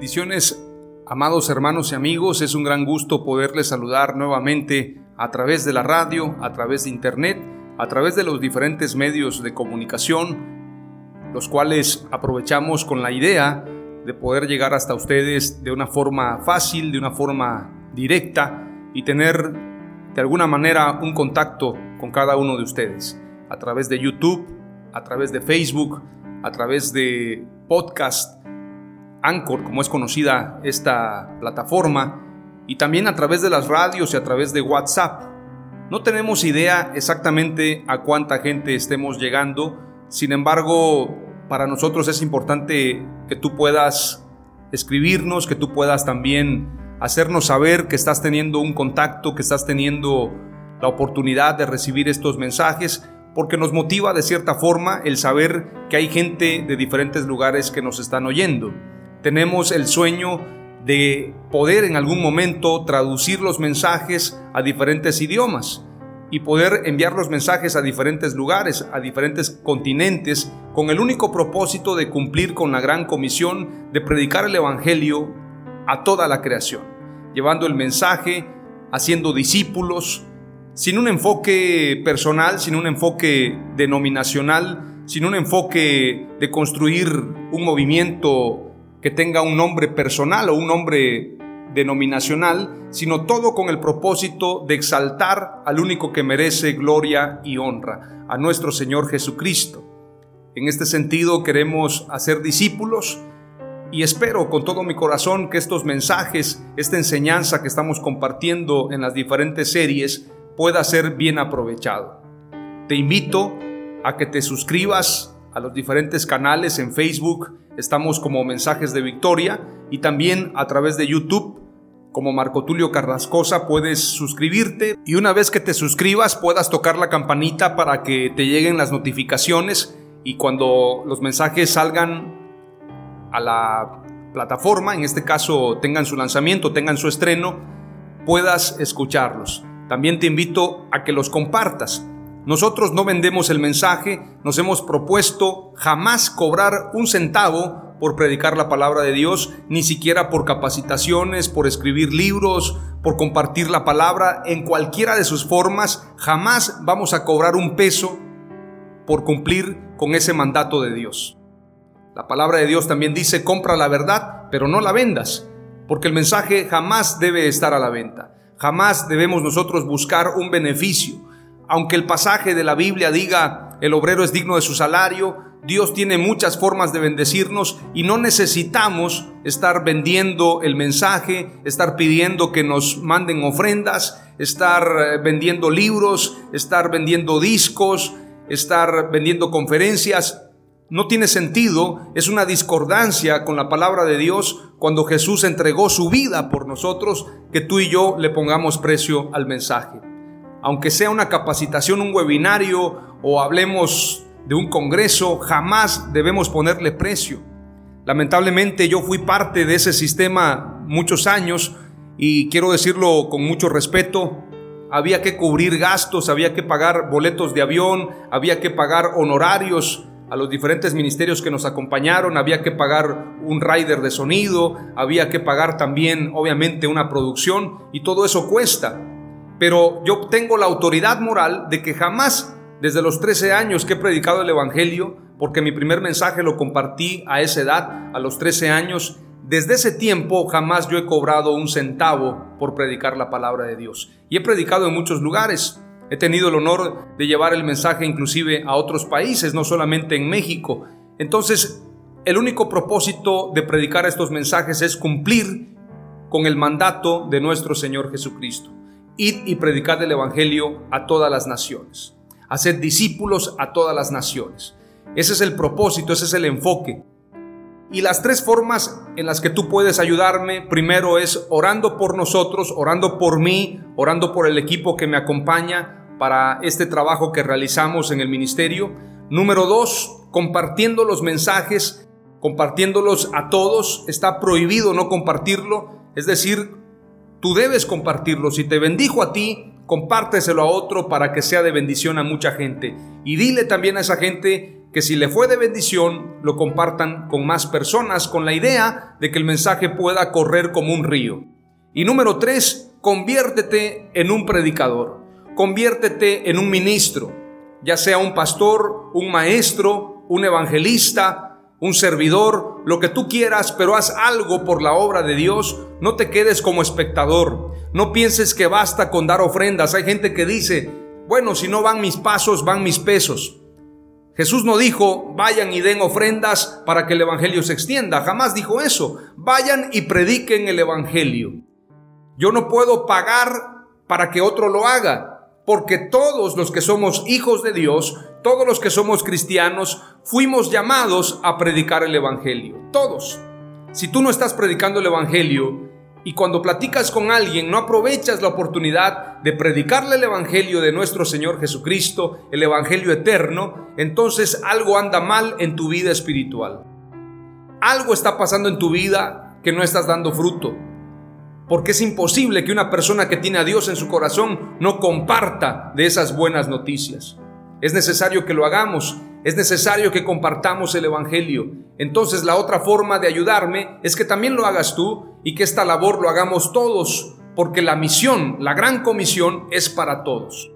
Bendiciones, amados hermanos y amigos, es un gran gusto poderles saludar nuevamente a través de la radio, a través de internet, a través de los diferentes medios de comunicación, los cuales aprovechamos con la idea de poder llegar hasta ustedes de una forma fácil, de una forma directa y tener de alguna manera un contacto con cada uno de ustedes a través de YouTube, a través de Facebook, a través de podcast Anchor, como es conocida esta plataforma, y también a través de las radios y a través de WhatsApp. No tenemos idea exactamente a cuánta gente estemos llegando, sin embargo, para nosotros es importante que tú puedas escribirnos, que tú puedas también hacernos saber que estás teniendo un contacto, que estás teniendo la oportunidad de recibir estos mensajes, porque nos motiva de cierta forma el saber que hay gente de diferentes lugares que nos están oyendo. Tenemos el sueño de poder en algún momento traducir los mensajes a diferentes idiomas y poder enviar los mensajes a diferentes lugares, a diferentes continentes, con el único propósito de cumplir con la gran comisión de predicar el Evangelio a toda la creación, llevando el mensaje, haciendo discípulos, sin un enfoque personal, sin un enfoque denominacional, sin un enfoque de construir un movimiento que tenga un nombre personal o un nombre denominacional, sino todo con el propósito de exaltar al único que merece gloria y honra, a nuestro Señor Jesucristo. En este sentido queremos hacer discípulos y espero con todo mi corazón que estos mensajes, esta enseñanza que estamos compartiendo en las diferentes series pueda ser bien aprovechado. Te invito a que te suscribas a los diferentes canales en Facebook, estamos como Mensajes de Victoria y también a través de YouTube como Marco Tulio Carrascosa puedes suscribirte y una vez que te suscribas puedas tocar la campanita para que te lleguen las notificaciones y cuando los mensajes salgan a la plataforma, en este caso tengan su lanzamiento, tengan su estreno, puedas escucharlos. También te invito a que los compartas. Nosotros no vendemos el mensaje, nos hemos propuesto jamás cobrar un centavo por predicar la palabra de Dios, ni siquiera por capacitaciones, por escribir libros, por compartir la palabra en cualquiera de sus formas. Jamás vamos a cobrar un peso por cumplir con ese mandato de Dios. La palabra de Dios también dice, compra la verdad, pero no la vendas, porque el mensaje jamás debe estar a la venta. Jamás debemos nosotros buscar un beneficio aunque el pasaje de la Biblia diga el obrero es digno de su salario, Dios tiene muchas formas de bendecirnos y no necesitamos estar vendiendo el mensaje, estar pidiendo que nos manden ofrendas, estar eh, vendiendo libros, estar vendiendo discos, estar vendiendo conferencias. No tiene sentido, es una discordancia con la palabra de Dios cuando Jesús entregó su vida por nosotros, que tú y yo le pongamos precio al mensaje aunque sea una capacitación, un webinario o hablemos de un congreso, jamás debemos ponerle precio. Lamentablemente yo fui parte de ese sistema muchos años y quiero decirlo con mucho respeto, había que cubrir gastos, había que pagar boletos de avión, había que pagar honorarios a los diferentes ministerios que nos acompañaron, había que pagar un rider de sonido, había que pagar también obviamente una producción y todo eso cuesta. Pero yo tengo la autoridad moral de que jamás desde los 13 años que he predicado el Evangelio, porque mi primer mensaje lo compartí a esa edad, a los 13 años, desde ese tiempo jamás yo he cobrado un centavo por predicar la palabra de Dios. Y he predicado en muchos lugares. He tenido el honor de llevar el mensaje inclusive a otros países, no solamente en México. Entonces, el único propósito de predicar estos mensajes es cumplir con el mandato de nuestro Señor Jesucristo. Id y predicad el Evangelio a todas las naciones. Haced discípulos a todas las naciones. Ese es el propósito, ese es el enfoque. Y las tres formas en las que tú puedes ayudarme, primero es orando por nosotros, orando por mí, orando por el equipo que me acompaña para este trabajo que realizamos en el ministerio. Número dos, compartiendo los mensajes, compartiéndolos a todos. Está prohibido no compartirlo, es decir, tú debes compartirlo. Si te bendijo a ti, compárteselo a otro para que sea de bendición a mucha gente. Y dile también a esa gente que si le fue de bendición, lo compartan con más personas con la idea de que el mensaje pueda correr como un río. Y número tres, conviértete en un predicador, conviértete en un ministro, ya sea un pastor, un maestro, un evangelista, un servidor, lo que tú quieras, pero haz algo por la obra de Dios. No te quedes como espectador. No pienses que basta con dar ofrendas. Hay gente que dice, bueno, si no van mis pasos, van mis pesos. Jesús no dijo, vayan y den ofrendas para que el Evangelio se extienda. Jamás dijo eso. Vayan y prediquen el Evangelio. Yo no puedo pagar para que otro lo haga, porque todos los que somos hijos de Dios, todos los que somos cristianos, fuimos llamados a predicar el Evangelio. Todos. Si tú no estás predicando el Evangelio, y cuando platicas con alguien no aprovechas la oportunidad de predicarle el Evangelio de nuestro Señor Jesucristo, el Evangelio eterno, entonces algo anda mal en tu vida espiritual. Algo está pasando en tu vida que no estás dando fruto. Porque es imposible que una persona que tiene a Dios en su corazón no comparta de esas buenas noticias. Es necesario que lo hagamos es necesario que compartamos el Evangelio. Entonces la otra forma de ayudarme es que también lo hagas tú y que esta labor lo hagamos todos, porque la misión, la gran comisión es para todos.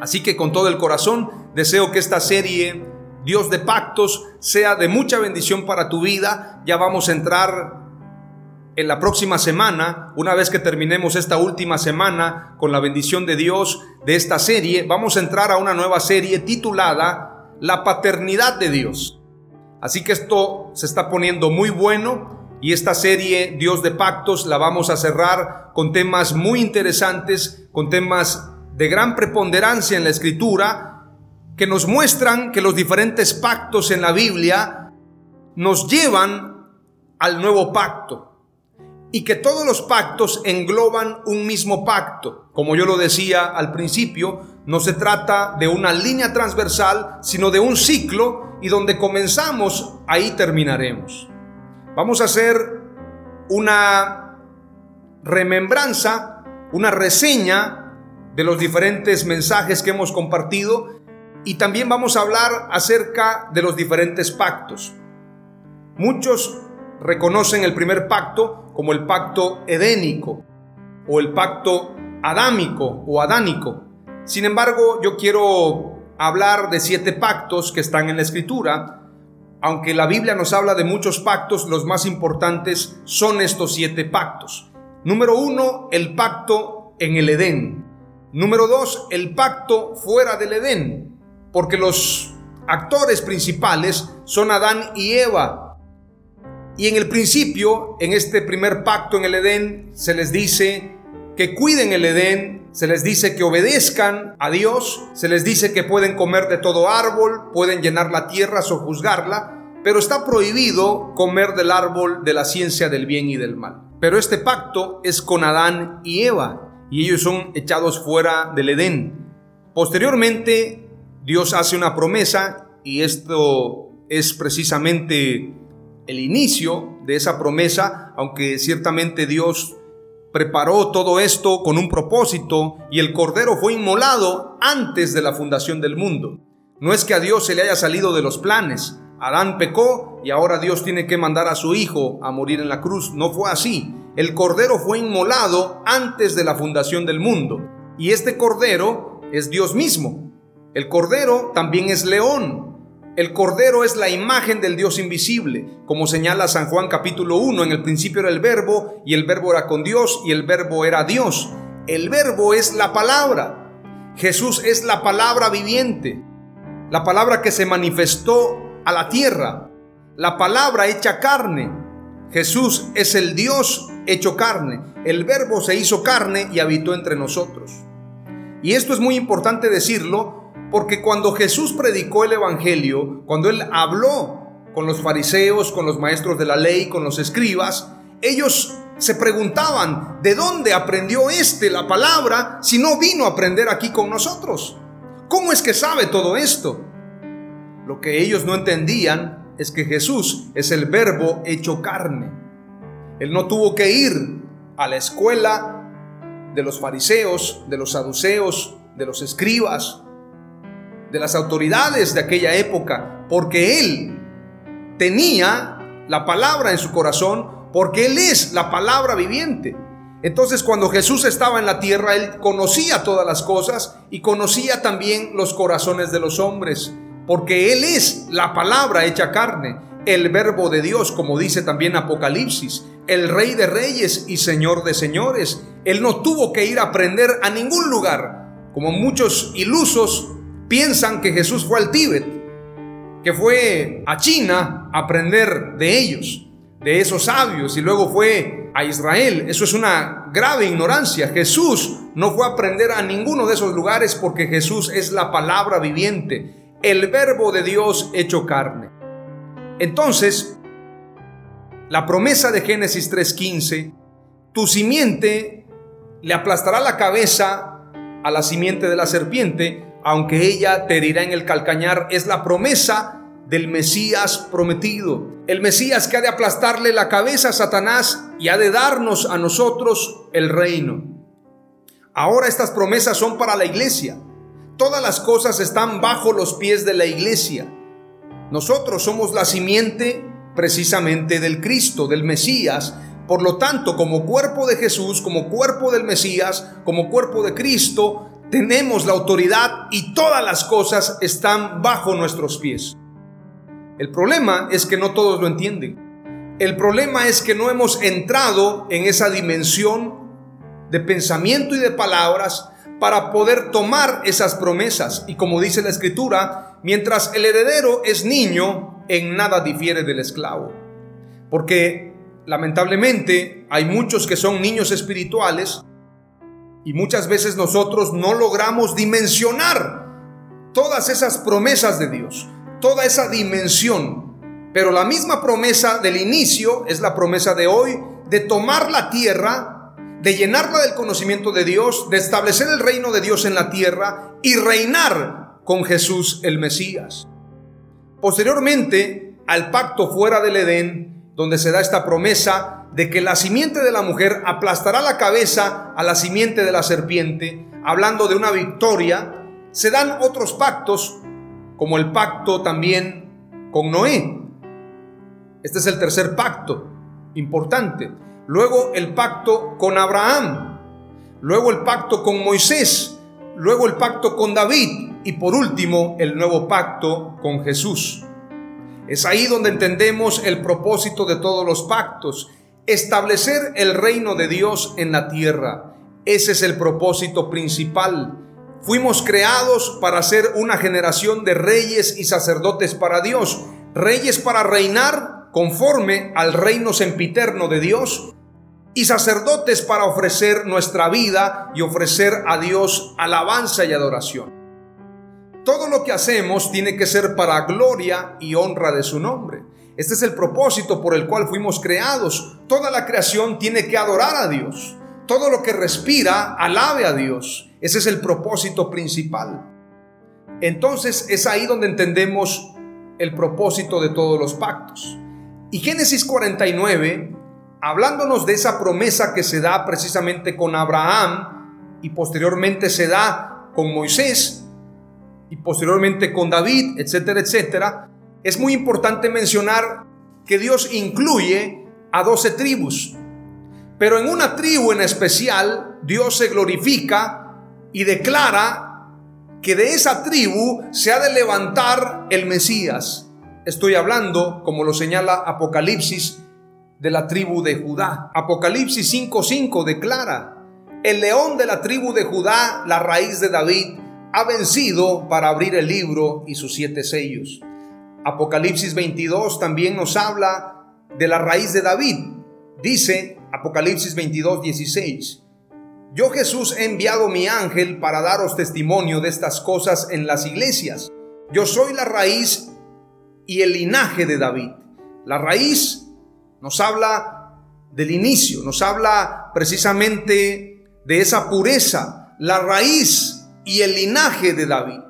Así que con todo el corazón deseo que esta serie Dios de pactos sea de mucha bendición para tu vida. Ya vamos a entrar en la próxima semana, una vez que terminemos esta última semana con la bendición de Dios de esta serie, vamos a entrar a una nueva serie titulada la paternidad de Dios. Así que esto se está poniendo muy bueno y esta serie Dios de Pactos la vamos a cerrar con temas muy interesantes, con temas de gran preponderancia en la escritura, que nos muestran que los diferentes pactos en la Biblia nos llevan al nuevo pacto y que todos los pactos engloban un mismo pacto. Como yo lo decía al principio, no se trata de una línea transversal, sino de un ciclo y donde comenzamos, ahí terminaremos. Vamos a hacer una remembranza, una reseña de los diferentes mensajes que hemos compartido y también vamos a hablar acerca de los diferentes pactos. Muchos reconocen el primer pacto como el pacto edénico o el pacto adámico o adánico. Sin embargo, yo quiero hablar de siete pactos que están en la escritura. Aunque la Biblia nos habla de muchos pactos, los más importantes son estos siete pactos. Número uno, el pacto en el Edén. Número dos, el pacto fuera del Edén, porque los actores principales son Adán y Eva, y en el principio, en este primer pacto en el Edén, se les dice que cuiden el Edén, se les dice que obedezcan a Dios, se les dice que pueden comer de todo árbol, pueden llenar la tierra o juzgarla, pero está prohibido comer del árbol de la ciencia del bien y del mal. Pero este pacto es con Adán y Eva, y ellos son echados fuera del Edén. Posteriormente, Dios hace una promesa, y esto es precisamente el inicio de esa promesa, aunque ciertamente Dios preparó todo esto con un propósito y el cordero fue inmolado antes de la fundación del mundo. No es que a Dios se le haya salido de los planes. Adán pecó y ahora Dios tiene que mandar a su hijo a morir en la cruz. No fue así. El cordero fue inmolado antes de la fundación del mundo. Y este cordero es Dios mismo. El cordero también es león. El cordero es la imagen del Dios invisible, como señala San Juan capítulo 1, en el principio era el verbo y el verbo era con Dios y el verbo era Dios. El verbo es la palabra. Jesús es la palabra viviente, la palabra que se manifestó a la tierra, la palabra hecha carne. Jesús es el Dios hecho carne. El verbo se hizo carne y habitó entre nosotros. Y esto es muy importante decirlo porque cuando Jesús predicó el Evangelio, cuando él habló con los fariseos, con los maestros de la ley, con los escribas, ellos se preguntaban, ¿de dónde aprendió este la palabra si no vino a aprender aquí con nosotros? ¿Cómo es que sabe todo esto? Lo que ellos no entendían es que Jesús es el verbo hecho carne. Él no tuvo que ir a la escuela de los fariseos, de los saduceos, de los escribas, de las autoridades de aquella época, porque él tenía la palabra en su corazón, porque él es la palabra viviente. Entonces cuando Jesús estaba en la tierra, él conocía todas las cosas y conocía también los corazones de los hombres, porque él es la palabra hecha carne, el verbo de Dios, como dice también Apocalipsis, el rey de reyes y señor de señores. Él no tuvo que ir a aprender a ningún lugar, como muchos ilusos piensan que Jesús fue al Tíbet, que fue a China a aprender de ellos, de esos sabios, y luego fue a Israel. Eso es una grave ignorancia. Jesús no fue a aprender a ninguno de esos lugares porque Jesús es la palabra viviente, el verbo de Dios hecho carne. Entonces, la promesa de Génesis 3:15, tu simiente le aplastará la cabeza a la simiente de la serpiente, aunque ella te herirá en el calcañar, es la promesa del Mesías prometido. El Mesías que ha de aplastarle la cabeza a Satanás y ha de darnos a nosotros el reino. Ahora estas promesas son para la iglesia. Todas las cosas están bajo los pies de la iglesia. Nosotros somos la simiente precisamente del Cristo, del Mesías. Por lo tanto, como cuerpo de Jesús, como cuerpo del Mesías, como cuerpo de Cristo, tenemos la autoridad y todas las cosas están bajo nuestros pies. El problema es que no todos lo entienden. El problema es que no hemos entrado en esa dimensión de pensamiento y de palabras para poder tomar esas promesas. Y como dice la escritura, mientras el heredero es niño, en nada difiere del esclavo. Porque lamentablemente hay muchos que son niños espirituales y muchas veces nosotros no logramos dimensionar todas esas promesas de Dios, toda esa dimensión. Pero la misma promesa del inicio es la promesa de hoy de tomar la tierra, de llenarla del conocimiento de Dios, de establecer el reino de Dios en la tierra y reinar con Jesús el Mesías. Posteriormente al pacto fuera del Edén, donde se da esta promesa de que la simiente de la mujer aplastará la cabeza a la simiente de la serpiente, hablando de una victoria, se dan otros pactos, como el pacto también con Noé. Este es el tercer pacto, importante. Luego el pacto con Abraham, luego el pacto con Moisés, luego el pacto con David y por último el nuevo pacto con Jesús. Es ahí donde entendemos el propósito de todos los pactos establecer el reino de Dios en la tierra. Ese es el propósito principal. Fuimos creados para ser una generación de reyes y sacerdotes para Dios, reyes para reinar conforme al reino sempiterno de Dios y sacerdotes para ofrecer nuestra vida y ofrecer a Dios alabanza y adoración. Todo lo que hacemos tiene que ser para gloria y honra de su nombre. Este es el propósito por el cual fuimos creados. Toda la creación tiene que adorar a Dios. Todo lo que respira, alabe a Dios. Ese es el propósito principal. Entonces es ahí donde entendemos el propósito de todos los pactos. Y Génesis 49, hablándonos de esa promesa que se da precisamente con Abraham y posteriormente se da con Moisés, y posteriormente con David, etcétera, etcétera, es muy importante mencionar que Dios incluye a doce tribus. Pero en una tribu en especial, Dios se glorifica y declara que de esa tribu se ha de levantar el Mesías. Estoy hablando, como lo señala Apocalipsis, de la tribu de Judá. Apocalipsis 5:5 declara, el león de la tribu de Judá, la raíz de David, ha vencido para abrir el libro y sus siete sellos. Apocalipsis 22 también nos habla de la raíz de David. Dice Apocalipsis 22, 16. Yo Jesús he enviado mi ángel para daros testimonio de estas cosas en las iglesias. Yo soy la raíz y el linaje de David. La raíz nos habla del inicio, nos habla precisamente de esa pureza, la raíz y el linaje de David.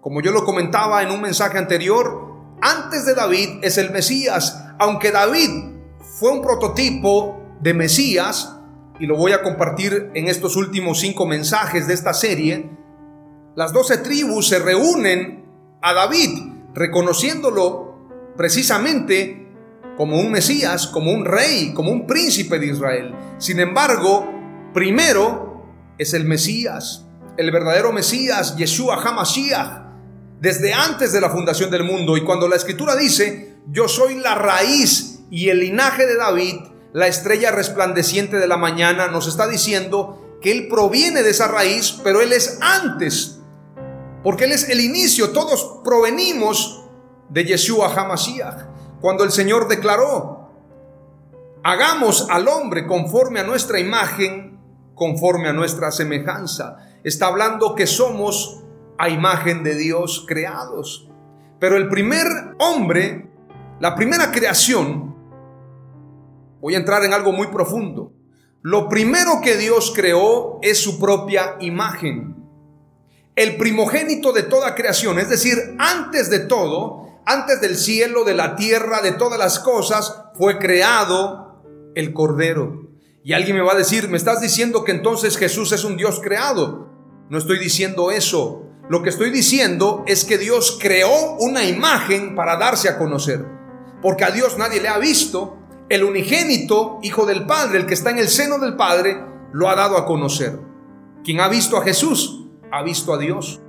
Como yo lo comentaba en un mensaje anterior, antes de David es el Mesías, aunque David fue un prototipo de Mesías, y lo voy a compartir en estos últimos cinco mensajes de esta serie, las doce tribus se reúnen a David, reconociéndolo precisamente como un Mesías, como un rey, como un príncipe de Israel. Sin embargo, primero es el Mesías, el verdadero Mesías, Yeshua HaMashiach, desde antes de la fundación del mundo. Y cuando la escritura dice, yo soy la raíz y el linaje de David, la estrella resplandeciente de la mañana, nos está diciendo que Él proviene de esa raíz, pero Él es antes, porque Él es el inicio, todos provenimos de Yeshua HaMashiach. Cuando el Señor declaró, hagamos al hombre conforme a nuestra imagen, conforme a nuestra semejanza, está hablando que somos a imagen de Dios creados. Pero el primer hombre, la primera creación, voy a entrar en algo muy profundo. Lo primero que Dios creó es su propia imagen. El primogénito de toda creación, es decir, antes de todo, antes del cielo, de la tierra, de todas las cosas, fue creado el Cordero. Y alguien me va a decir, me estás diciendo que entonces Jesús es un Dios creado. No estoy diciendo eso. Lo que estoy diciendo es que Dios creó una imagen para darse a conocer. Porque a Dios nadie le ha visto. El unigénito, Hijo del Padre, el que está en el seno del Padre, lo ha dado a conocer. Quien ha visto a Jesús, ha visto a Dios.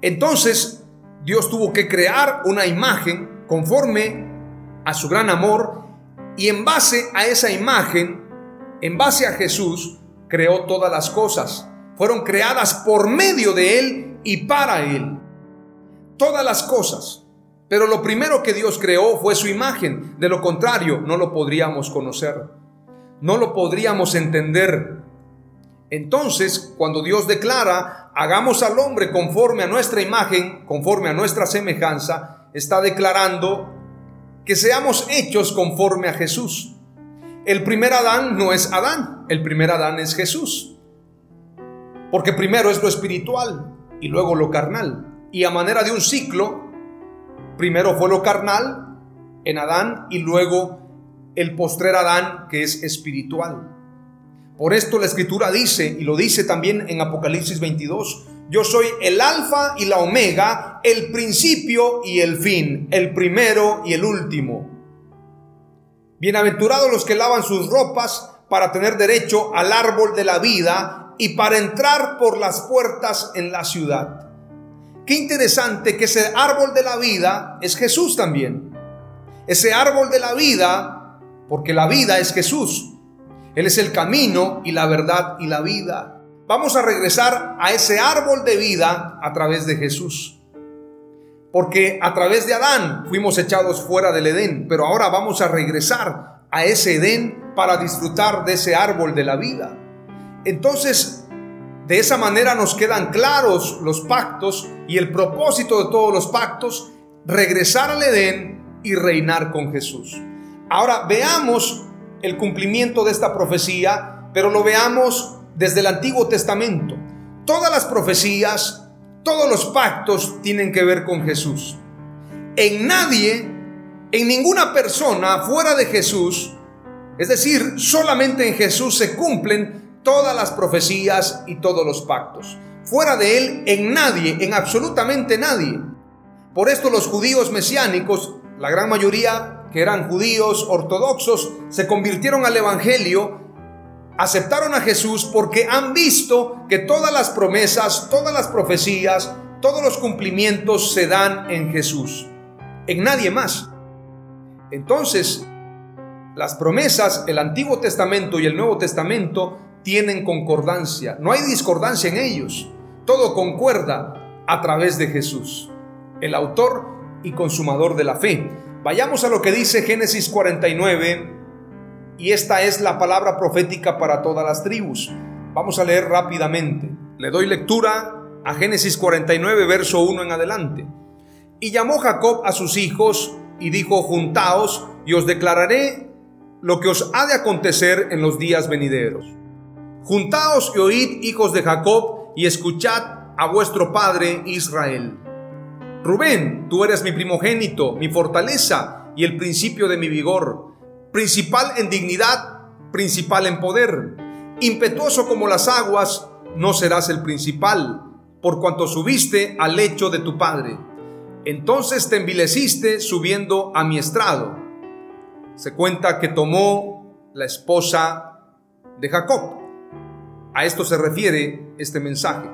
Entonces, Dios tuvo que crear una imagen conforme a su gran amor y en base a esa imagen, en base a Jesús, creó todas las cosas. Fueron creadas por medio de Él y para Él. Todas las cosas. Pero lo primero que Dios creó fue su imagen. De lo contrario, no lo podríamos conocer. No lo podríamos entender. Entonces, cuando Dios declara, hagamos al hombre conforme a nuestra imagen, conforme a nuestra semejanza, está declarando que seamos hechos conforme a Jesús. El primer Adán no es Adán, el primer Adán es Jesús. Porque primero es lo espiritual, y luego lo carnal. Y a manera de un ciclo, primero fue lo carnal en Adán y luego el postrer Adán que es espiritual. Por esto la escritura dice, y lo dice también en Apocalipsis 22, yo soy el alfa y la omega, el principio y el fin, el primero y el último. Bienaventurados los que lavan sus ropas para tener derecho al árbol de la vida y para entrar por las puertas en la ciudad. Qué interesante que ese árbol de la vida es Jesús también. Ese árbol de la vida, porque la vida es Jesús. Él es el camino y la verdad y la vida. Vamos a regresar a ese árbol de vida a través de Jesús. Porque a través de Adán fuimos echados fuera del Edén, pero ahora vamos a regresar a ese Edén para disfrutar de ese árbol de la vida. Entonces, de esa manera nos quedan claros los pactos y el propósito de todos los pactos, regresar al Edén y reinar con Jesús. Ahora veamos el cumplimiento de esta profecía, pero lo veamos desde el Antiguo Testamento. Todas las profecías, todos los pactos tienen que ver con Jesús. En nadie, en ninguna persona fuera de Jesús, es decir, solamente en Jesús se cumplen todas las profecías y todos los pactos. Fuera de él, en nadie, en absolutamente nadie. Por esto los judíos mesiánicos, la gran mayoría que eran judíos ortodoxos, se convirtieron al Evangelio, aceptaron a Jesús porque han visto que todas las promesas, todas las profecías, todos los cumplimientos se dan en Jesús, en nadie más. Entonces, las promesas, el Antiguo Testamento y el Nuevo Testamento tienen concordancia, no hay discordancia en ellos, todo concuerda a través de Jesús, el autor y consumador de la fe. Vayamos a lo que dice Génesis 49 y esta es la palabra profética para todas las tribus. Vamos a leer rápidamente. Le doy lectura a Génesis 49, verso 1 en adelante. Y llamó Jacob a sus hijos y dijo, juntaos y os declararé lo que os ha de acontecer en los días venideros. Juntaos y oíd, hijos de Jacob, y escuchad a vuestro padre Israel. Rubén, tú eres mi primogénito, mi fortaleza y el principio de mi vigor, principal en dignidad, principal en poder. Impetuoso como las aguas, no serás el principal, por cuanto subiste al lecho de tu padre. Entonces te envileciste subiendo a mi estrado. Se cuenta que tomó la esposa de Jacob. A esto se refiere este mensaje.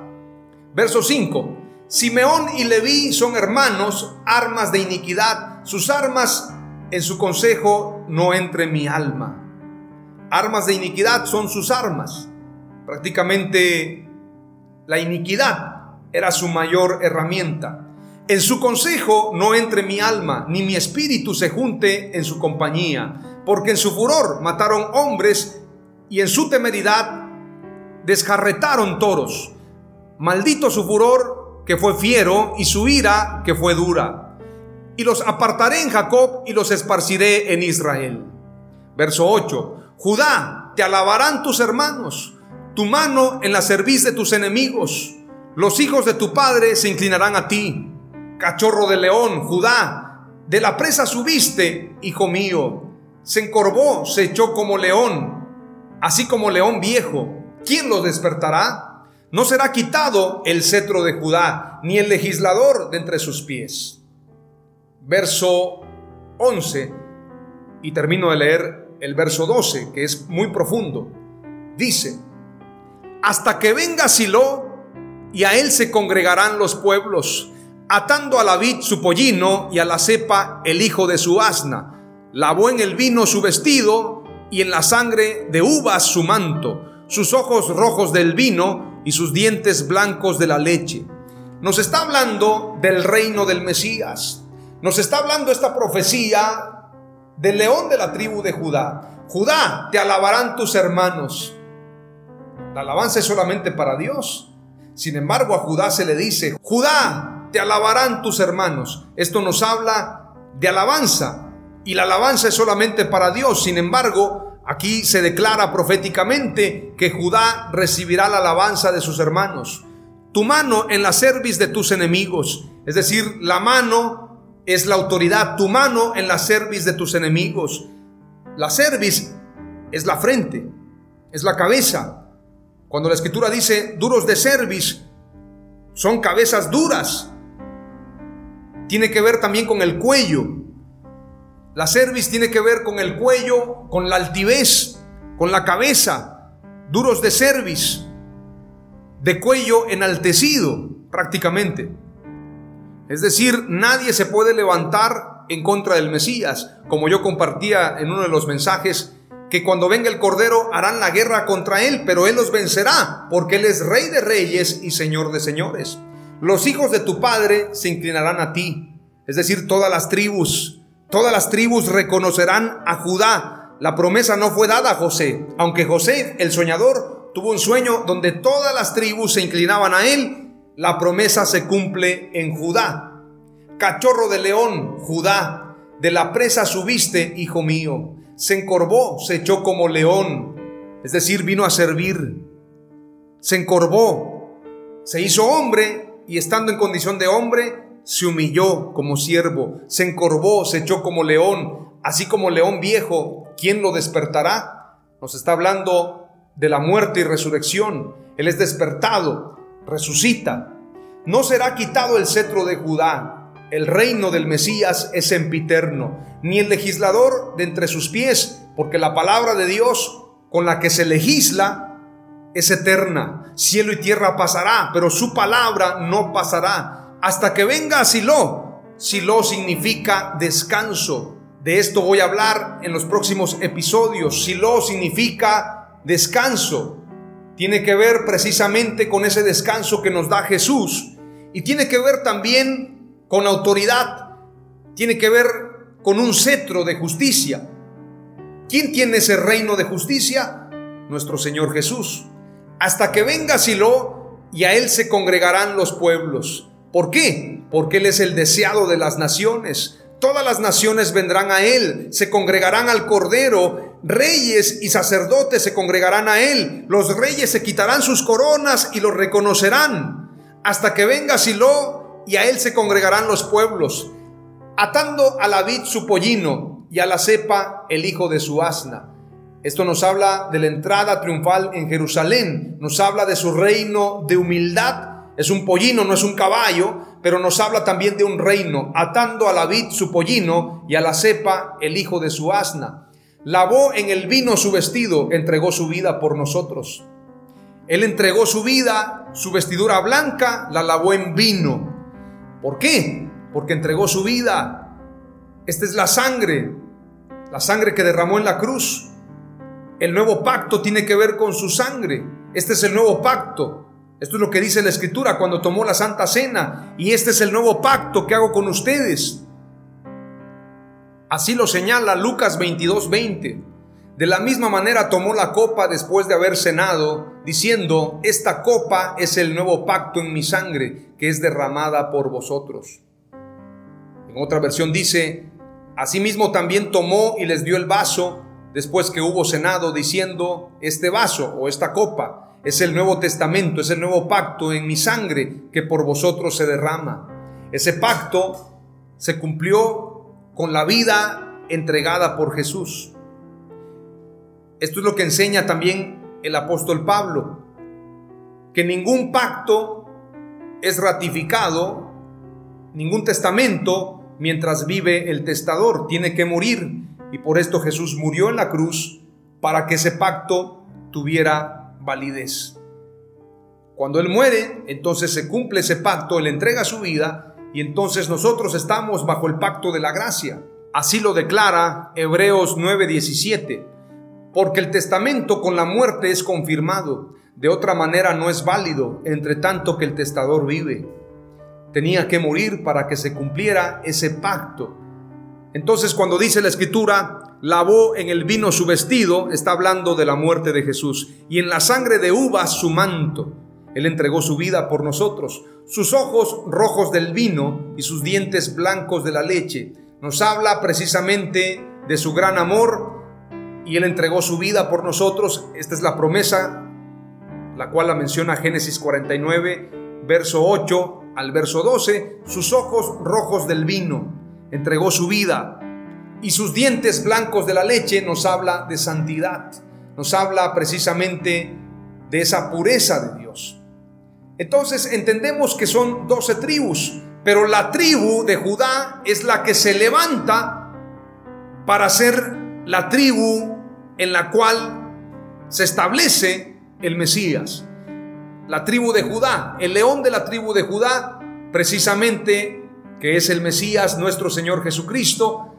Verso 5. Simeón y Leví son hermanos, armas de iniquidad. Sus armas en su consejo no entre mi alma. Armas de iniquidad son sus armas. Prácticamente la iniquidad era su mayor herramienta. En su consejo no entre mi alma, ni mi espíritu se junte en su compañía, porque en su furor mataron hombres y en su temeridad descarretaron toros. Maldito su furor que fue fiero y su ira que fue dura. Y los apartaré en Jacob y los esparciré en Israel. Verso 8. Judá, te alabarán tus hermanos, tu mano en la cerviz de tus enemigos. Los hijos de tu padre se inclinarán a ti. Cachorro de león, Judá, de la presa subiste, hijo mío. Se encorvó, se echó como león, así como león viejo ¿quién los despertará? No será quitado el cetro de Judá, ni el legislador de entre sus pies. Verso 11, y termino de leer el verso 12, que es muy profundo. Dice, hasta que venga Silo, y a él se congregarán los pueblos, atando a la vid su pollino y a la cepa el hijo de su asna. Lavó en el vino su vestido y en la sangre de uvas su manto sus ojos rojos del vino y sus dientes blancos de la leche. Nos está hablando del reino del Mesías. Nos está hablando esta profecía del león de la tribu de Judá. Judá, te alabarán tus hermanos. La alabanza es solamente para Dios. Sin embargo, a Judá se le dice, Judá, te alabarán tus hermanos. Esto nos habla de alabanza. Y la alabanza es solamente para Dios. Sin embargo, Aquí se declara proféticamente que Judá recibirá la alabanza de sus hermanos. Tu mano en la cerviz de tus enemigos. Es decir, la mano es la autoridad. Tu mano en la cerviz de tus enemigos. La cerviz es la frente, es la cabeza. Cuando la escritura dice duros de cerviz, son cabezas duras. Tiene que ver también con el cuello. La cerviz tiene que ver con el cuello, con la altivez, con la cabeza, duros de cerviz, de cuello enaltecido prácticamente. Es decir, nadie se puede levantar en contra del Mesías, como yo compartía en uno de los mensajes, que cuando venga el Cordero harán la guerra contra él, pero él los vencerá, porque él es rey de reyes y señor de señores. Los hijos de tu padre se inclinarán a ti, es decir, todas las tribus, Todas las tribus reconocerán a Judá. La promesa no fue dada a José, aunque José, el soñador, tuvo un sueño donde todas las tribus se inclinaban a él. La promesa se cumple en Judá. Cachorro de león, Judá, de la presa subiste, hijo mío. Se encorvó, se echó como león, es decir, vino a servir. Se encorvó, se hizo hombre y estando en condición de hombre, se humilló como siervo, se encorvó, se echó como león, así como león viejo, ¿quién lo despertará? Nos está hablando de la muerte y resurrección. Él es despertado. resucita. No será quitado el cetro de Judá. El reino del Mesías es sempiterno, ni el legislador de entre sus pies, porque la palabra de Dios con la que se legisla es eterna. Cielo y tierra pasará, pero su palabra no pasará. Hasta que venga Silo. Silo significa descanso. De esto voy a hablar en los próximos episodios. Silo significa descanso tiene que ver precisamente con ese descanso que nos da Jesús y tiene que ver también con autoridad, tiene que ver con un cetro de justicia. ¿Quién tiene ese reino de justicia? Nuestro Señor Jesús. Hasta que venga Silo y a Él se congregarán los pueblos. ¿Por qué? Porque Él es el deseado de las naciones. Todas las naciones vendrán a Él, se congregarán al Cordero, reyes y sacerdotes se congregarán a Él, los reyes se quitarán sus coronas y los reconocerán, hasta que venga Silo y a Él se congregarán los pueblos, atando a la vid su pollino y a la cepa el hijo de su asna. Esto nos habla de la entrada triunfal en Jerusalén, nos habla de su reino de humildad, es un pollino, no es un caballo, pero nos habla también de un reino, atando a la vid su pollino y a la cepa el hijo de su asna. Lavó en el vino su vestido, entregó su vida por nosotros. Él entregó su vida, su vestidura blanca, la lavó en vino. ¿Por qué? Porque entregó su vida. Esta es la sangre, la sangre que derramó en la cruz. El nuevo pacto tiene que ver con su sangre. Este es el nuevo pacto. Esto es lo que dice la Escritura cuando tomó la Santa Cena. Y este es el nuevo pacto que hago con ustedes. Así lo señala Lucas 22:20. De la misma manera tomó la copa después de haber cenado, diciendo, esta copa es el nuevo pacto en mi sangre, que es derramada por vosotros. En otra versión dice, asimismo también tomó y les dio el vaso después que hubo cenado, diciendo, este vaso o esta copa es el Nuevo Testamento, es el nuevo pacto en mi sangre que por vosotros se derrama. Ese pacto se cumplió con la vida entregada por Jesús. Esto es lo que enseña también el apóstol Pablo, que ningún pacto es ratificado, ningún testamento, mientras vive el testador, tiene que morir. Y por esto Jesús murió en la cruz para que ese pacto tuviera validez. Cuando Él muere, entonces se cumple ese pacto, Él entrega su vida y entonces nosotros estamos bajo el pacto de la gracia. Así lo declara Hebreos 9:17, porque el testamento con la muerte es confirmado, de otra manera no es válido, entre tanto que el testador vive. Tenía que morir para que se cumpliera ese pacto. Entonces cuando dice la escritura, lavó en el vino su vestido, está hablando de la muerte de Jesús, y en la sangre de uvas su manto. Él entregó su vida por nosotros, sus ojos rojos del vino y sus dientes blancos de la leche. Nos habla precisamente de su gran amor y Él entregó su vida por nosotros. Esta es la promesa, la cual la menciona Génesis 49, verso 8 al verso 12. Sus ojos rojos del vino, entregó su vida y sus dientes blancos de la leche nos habla de santidad, nos habla precisamente de esa pureza de Dios. Entonces entendemos que son doce tribus, pero la tribu de Judá es la que se levanta para ser la tribu en la cual se establece el Mesías. La tribu de Judá, el león de la tribu de Judá, precisamente que es el Mesías, nuestro Señor Jesucristo,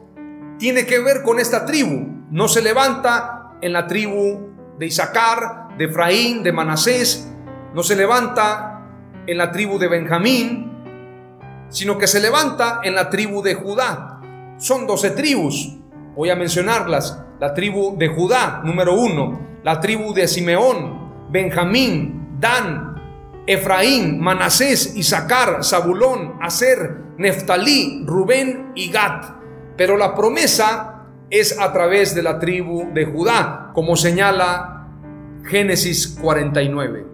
tiene que ver con esta tribu. No se levanta en la tribu de Isaacar, de Efraín, de Manasés, no se levanta en la tribu de Benjamín, sino que se levanta en la tribu de Judá. Son doce tribus, voy a mencionarlas. La tribu de Judá, número uno, la tribu de Simeón, Benjamín, Dan, Efraín, Manasés, Isaacar, Zabulón, Aser, Neftalí, Rubén y Gad. Pero la promesa es a través de la tribu de Judá, como señala Génesis 49.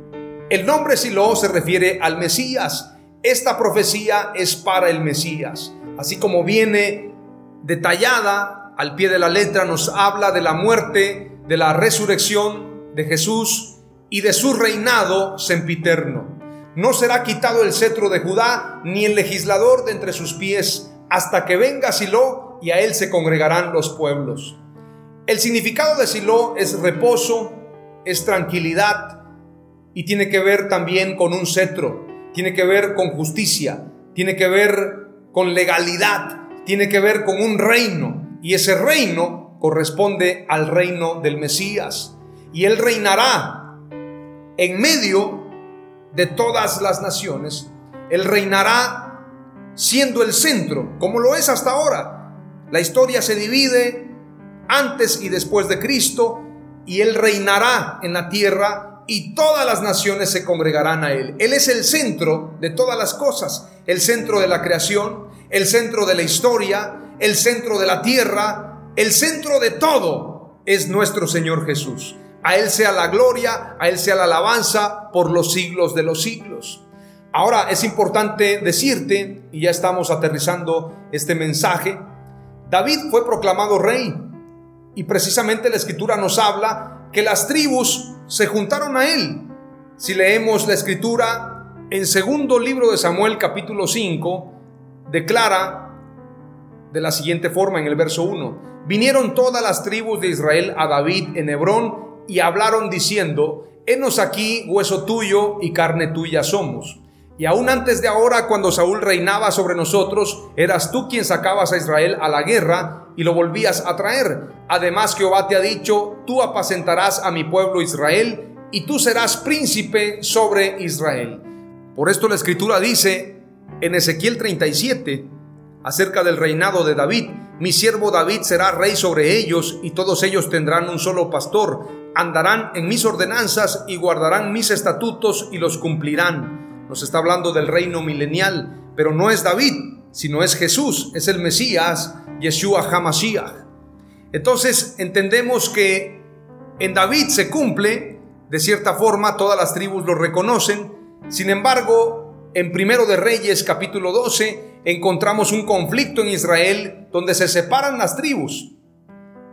El nombre Silo se refiere al Mesías. Esta profecía es para el Mesías. Así como viene detallada al pie de la letra, nos habla de la muerte, de la resurrección de Jesús y de su reinado sempiterno. no será quitado el cetro de Judá, ni el legislador de entre sus pies, hasta que venga Silo y a él se congregarán los pueblos. El significado de Silo es reposo, es tranquilidad y tiene que ver también con un cetro, tiene que ver con justicia, tiene que ver con legalidad, tiene que ver con un reino y ese reino corresponde al reino del Mesías y él reinará en medio de todas las naciones, él reinará siendo el centro, como lo es hasta ahora. La historia se divide antes y después de Cristo y él reinará en la tierra y todas las naciones se congregarán a él. Él es el centro de todas las cosas, el centro de la creación, el centro de la historia, el centro de la tierra, el centro de todo es nuestro Señor Jesús. A Él sea la gloria, a Él sea la alabanza por los siglos de los siglos. Ahora es importante decirte, y ya estamos aterrizando este mensaje, David fue proclamado rey y precisamente la escritura nos habla que las tribus se juntaron a él. Si leemos la escritura en segundo libro de Samuel capítulo 5, declara de la siguiente forma en el verso 1, vinieron todas las tribus de Israel a David en Hebrón y hablaron diciendo, henos aquí hueso tuyo y carne tuya somos. Y aún antes de ahora, cuando Saúl reinaba sobre nosotros, eras tú quien sacabas a Israel a la guerra y lo volvías a traer. Además Jehová te ha dicho, tú apacentarás a mi pueblo Israel y tú serás príncipe sobre Israel. Por esto la escritura dice en Ezequiel 37, acerca del reinado de David, mi siervo David será rey sobre ellos y todos ellos tendrán un solo pastor, andarán en mis ordenanzas y guardarán mis estatutos y los cumplirán nos está hablando del reino milenial, pero no es David, sino es Jesús, es el Mesías, Yeshua HaMashiach. Entonces entendemos que en David se cumple, de cierta forma todas las tribus lo reconocen, sin embargo, en Primero de Reyes capítulo 12 encontramos un conflicto en Israel donde se separan las tribus.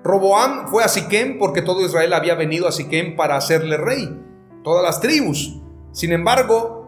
Roboam fue a Siquem porque todo Israel había venido a Siquem para hacerle rey, todas las tribus. Sin embargo,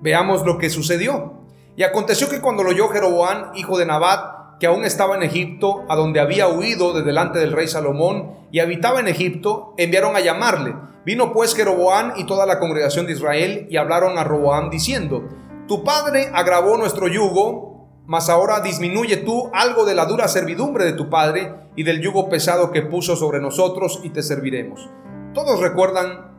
Veamos lo que sucedió. Y aconteció que cuando lo oyó Jeroboam, hijo de Nabat, que aún estaba en Egipto, a donde había huido de delante del rey Salomón, y habitaba en Egipto, enviaron a llamarle. Vino pues Jeroboam y toda la congregación de Israel, y hablaron a Roboam diciendo, Tu padre agravó nuestro yugo, mas ahora disminuye tú algo de la dura servidumbre de tu padre y del yugo pesado que puso sobre nosotros, y te serviremos. Todos recuerdan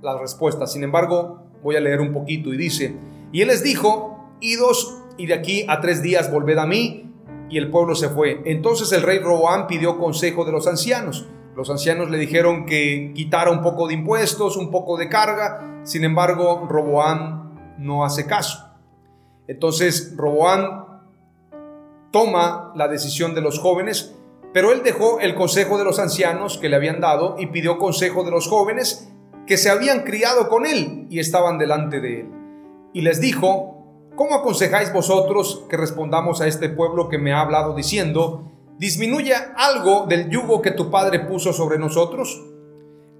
la respuesta, sin embargo, Voy a leer un poquito y dice, y él les dijo, idos y de aquí a tres días volved a mí. Y el pueblo se fue. Entonces el rey Roboam pidió consejo de los ancianos. Los ancianos le dijeron que quitara un poco de impuestos, un poco de carga. Sin embargo, Roboam no hace caso. Entonces Roboam toma la decisión de los jóvenes, pero él dejó el consejo de los ancianos que le habían dado y pidió consejo de los jóvenes que se habían criado con él y estaban delante de él. Y les dijo, ¿cómo aconsejáis vosotros que respondamos a este pueblo que me ha hablado diciendo, disminuya algo del yugo que tu padre puso sobre nosotros?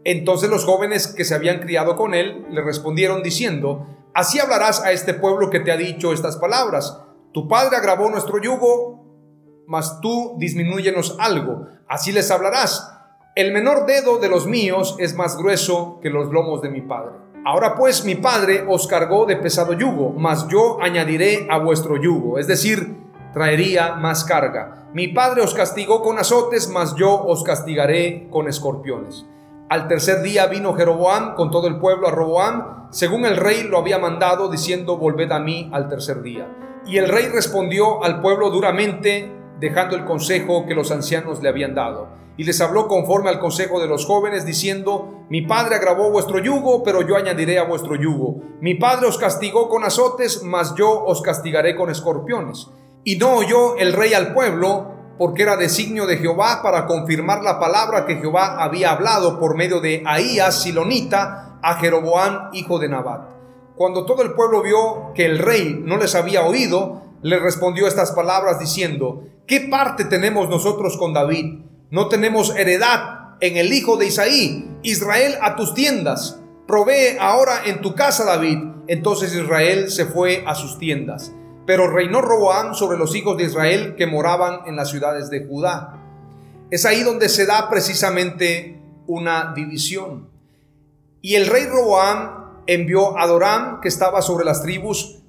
Entonces los jóvenes que se habían criado con él le respondieron diciendo, así hablarás a este pueblo que te ha dicho estas palabras, tu padre agravó nuestro yugo, mas tú disminúyenos algo, así les hablarás el menor dedo de los míos es más grueso que los lomos de mi padre. Ahora pues mi padre os cargó de pesado yugo, mas yo añadiré a vuestro yugo, es decir, traería más carga. Mi padre os castigó con azotes, mas yo os castigaré con escorpiones. Al tercer día vino Jeroboam con todo el pueblo a Roboam, según el rey lo había mandado, diciendo, volved a mí al tercer día. Y el rey respondió al pueblo duramente, dejando el consejo que los ancianos le habían dado y les habló conforme al consejo de los jóvenes, diciendo, Mi padre agravó vuestro yugo, pero yo añadiré a vuestro yugo. Mi padre os castigó con azotes, mas yo os castigaré con escorpiones. Y no oyó el rey al pueblo, porque era designio de Jehová para confirmar la palabra que Jehová había hablado por medio de Ahías Silonita a Jeroboam, hijo de Nabat. Cuando todo el pueblo vio que el rey no les había oído, le respondió estas palabras diciendo, ¿qué parte tenemos nosotros con David? No tenemos heredad en el hijo de Isaí. Israel a tus tiendas. Provee ahora en tu casa, David. entonces Israel se fue a sus tiendas. Pero reinó Roboam sobre los hijos de Israel que moraban en las ciudades de Judá. Es ahí donde se da precisamente una división. Y el rey Roboam envió a Doram, que estaba sobre las tribus,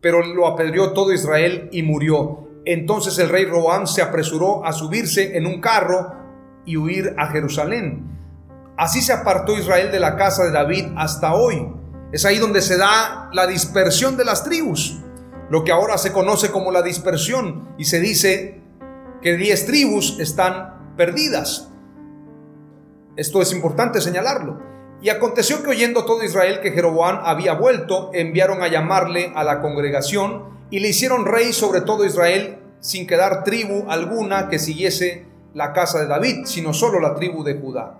pero lo apedreó todo Israel y murió. Entonces el rey Roboam se apresuró a subirse en un carro y huir a Jerusalén. Así se apartó Israel de la casa de David hasta hoy. Es ahí donde se da la dispersión de las tribus, lo que ahora se conoce como la dispersión, y se dice que diez tribus están perdidas. Esto es importante señalarlo. Y aconteció que oyendo todo Israel que Jeroboam había vuelto, enviaron a llamarle a la congregación y le hicieron rey sobre todo Israel, sin quedar tribu alguna que siguiese la casa de David, sino solo la tribu de Judá.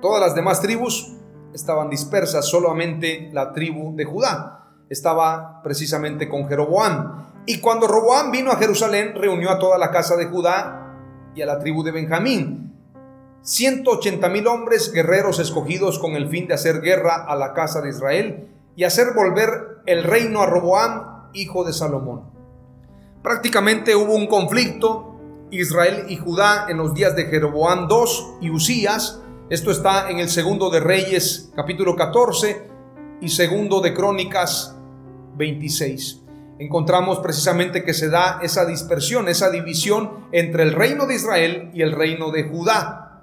Todas las demás tribus estaban dispersas, solamente la tribu de Judá estaba precisamente con Jeroboam. Y cuando Roboam vino a Jerusalén, reunió a toda la casa de Judá y a la tribu de Benjamín. 180 mil hombres guerreros escogidos con el fin de hacer guerra a la casa de Israel y hacer volver el reino a Roboam, hijo de Salomón. Prácticamente hubo un conflicto Israel y Judá en los días de Jeroboam II y Usías, esto está en el segundo de Reyes capítulo 14 y segundo de Crónicas 26. Encontramos precisamente que se da esa dispersión, esa división entre el reino de Israel y el reino de Judá.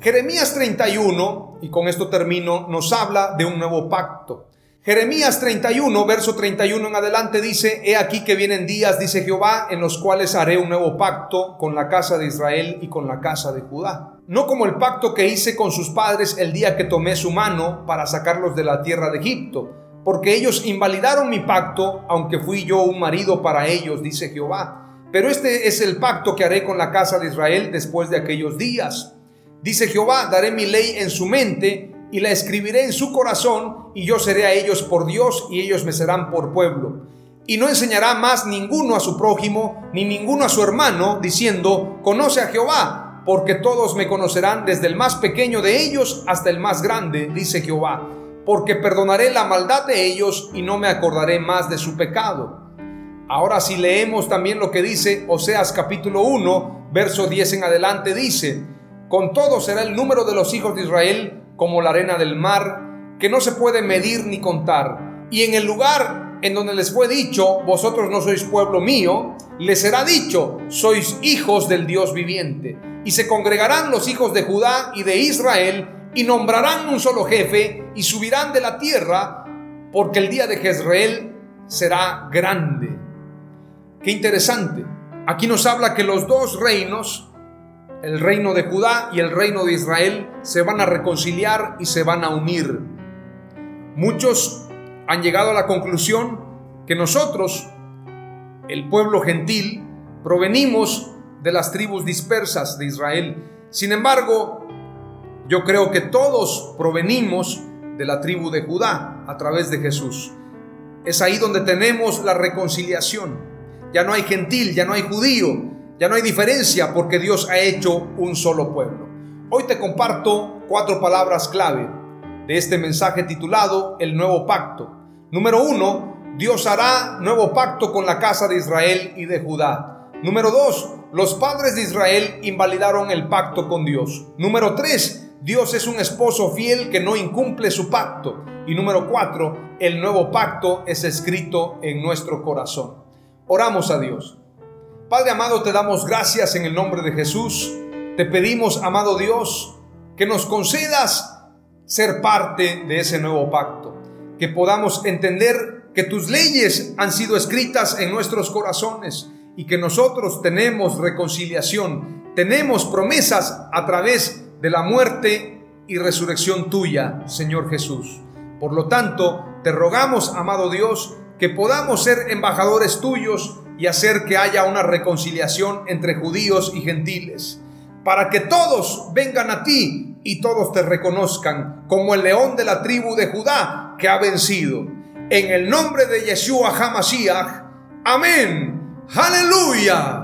Jeremías 31, y con esto termino, nos habla de un nuevo pacto. Jeremías 31, verso 31 en adelante dice, He aquí que vienen días, dice Jehová, en los cuales haré un nuevo pacto con la casa de Israel y con la casa de Judá. No como el pacto que hice con sus padres el día que tomé su mano para sacarlos de la tierra de Egipto, porque ellos invalidaron mi pacto, aunque fui yo un marido para ellos, dice Jehová. Pero este es el pacto que haré con la casa de Israel después de aquellos días. Dice Jehová, daré mi ley en su mente y la escribiré en su corazón, y yo seré a ellos por Dios, y ellos me serán por pueblo. Y no enseñará más ninguno a su prójimo, ni ninguno a su hermano, diciendo, conoce a Jehová, porque todos me conocerán desde el más pequeño de ellos hasta el más grande, dice Jehová, porque perdonaré la maldad de ellos y no me acordaré más de su pecado. Ahora si leemos también lo que dice Oseas capítulo 1, verso 10 en adelante, dice, con todo será el número de los hijos de Israel, como la arena del mar, que no se puede medir ni contar. Y en el lugar en donde les fue dicho, vosotros no sois pueblo mío, les será dicho, sois hijos del Dios viviente. Y se congregarán los hijos de Judá y de Israel, y nombrarán un solo jefe, y subirán de la tierra, porque el día de Jezreel será grande. Qué interesante. Aquí nos habla que los dos reinos el reino de Judá y el reino de Israel se van a reconciliar y se van a unir. Muchos han llegado a la conclusión que nosotros, el pueblo gentil, provenimos de las tribus dispersas de Israel. Sin embargo, yo creo que todos provenimos de la tribu de Judá a través de Jesús. Es ahí donde tenemos la reconciliación. Ya no hay gentil, ya no hay judío, ya no hay diferencia porque Dios ha hecho un solo pueblo. Hoy te comparto cuatro palabras clave de este mensaje titulado El nuevo pacto. Número uno, Dios hará nuevo pacto con la casa de Israel y de Judá. Número dos, los padres de Israel invalidaron el pacto con Dios. Número tres, Dios es un esposo fiel que no incumple su pacto. Y número cuatro, el nuevo pacto es escrito en nuestro corazón. Oramos a Dios. Padre amado, te damos gracias en el nombre de Jesús. Te pedimos, amado Dios, que nos concedas ser parte de ese nuevo pacto, que podamos entender que tus leyes han sido escritas en nuestros corazones y que nosotros tenemos reconciliación, tenemos promesas a través de la muerte y resurrección tuya, Señor Jesús. Por lo tanto, te rogamos, amado Dios, que podamos ser embajadores tuyos y hacer que haya una reconciliación entre judíos y gentiles, para que todos vengan a ti y todos te reconozcan como el león de la tribu de Judá que ha vencido. En el nombre de Yeshua HaMashiach. Amén. Aleluya.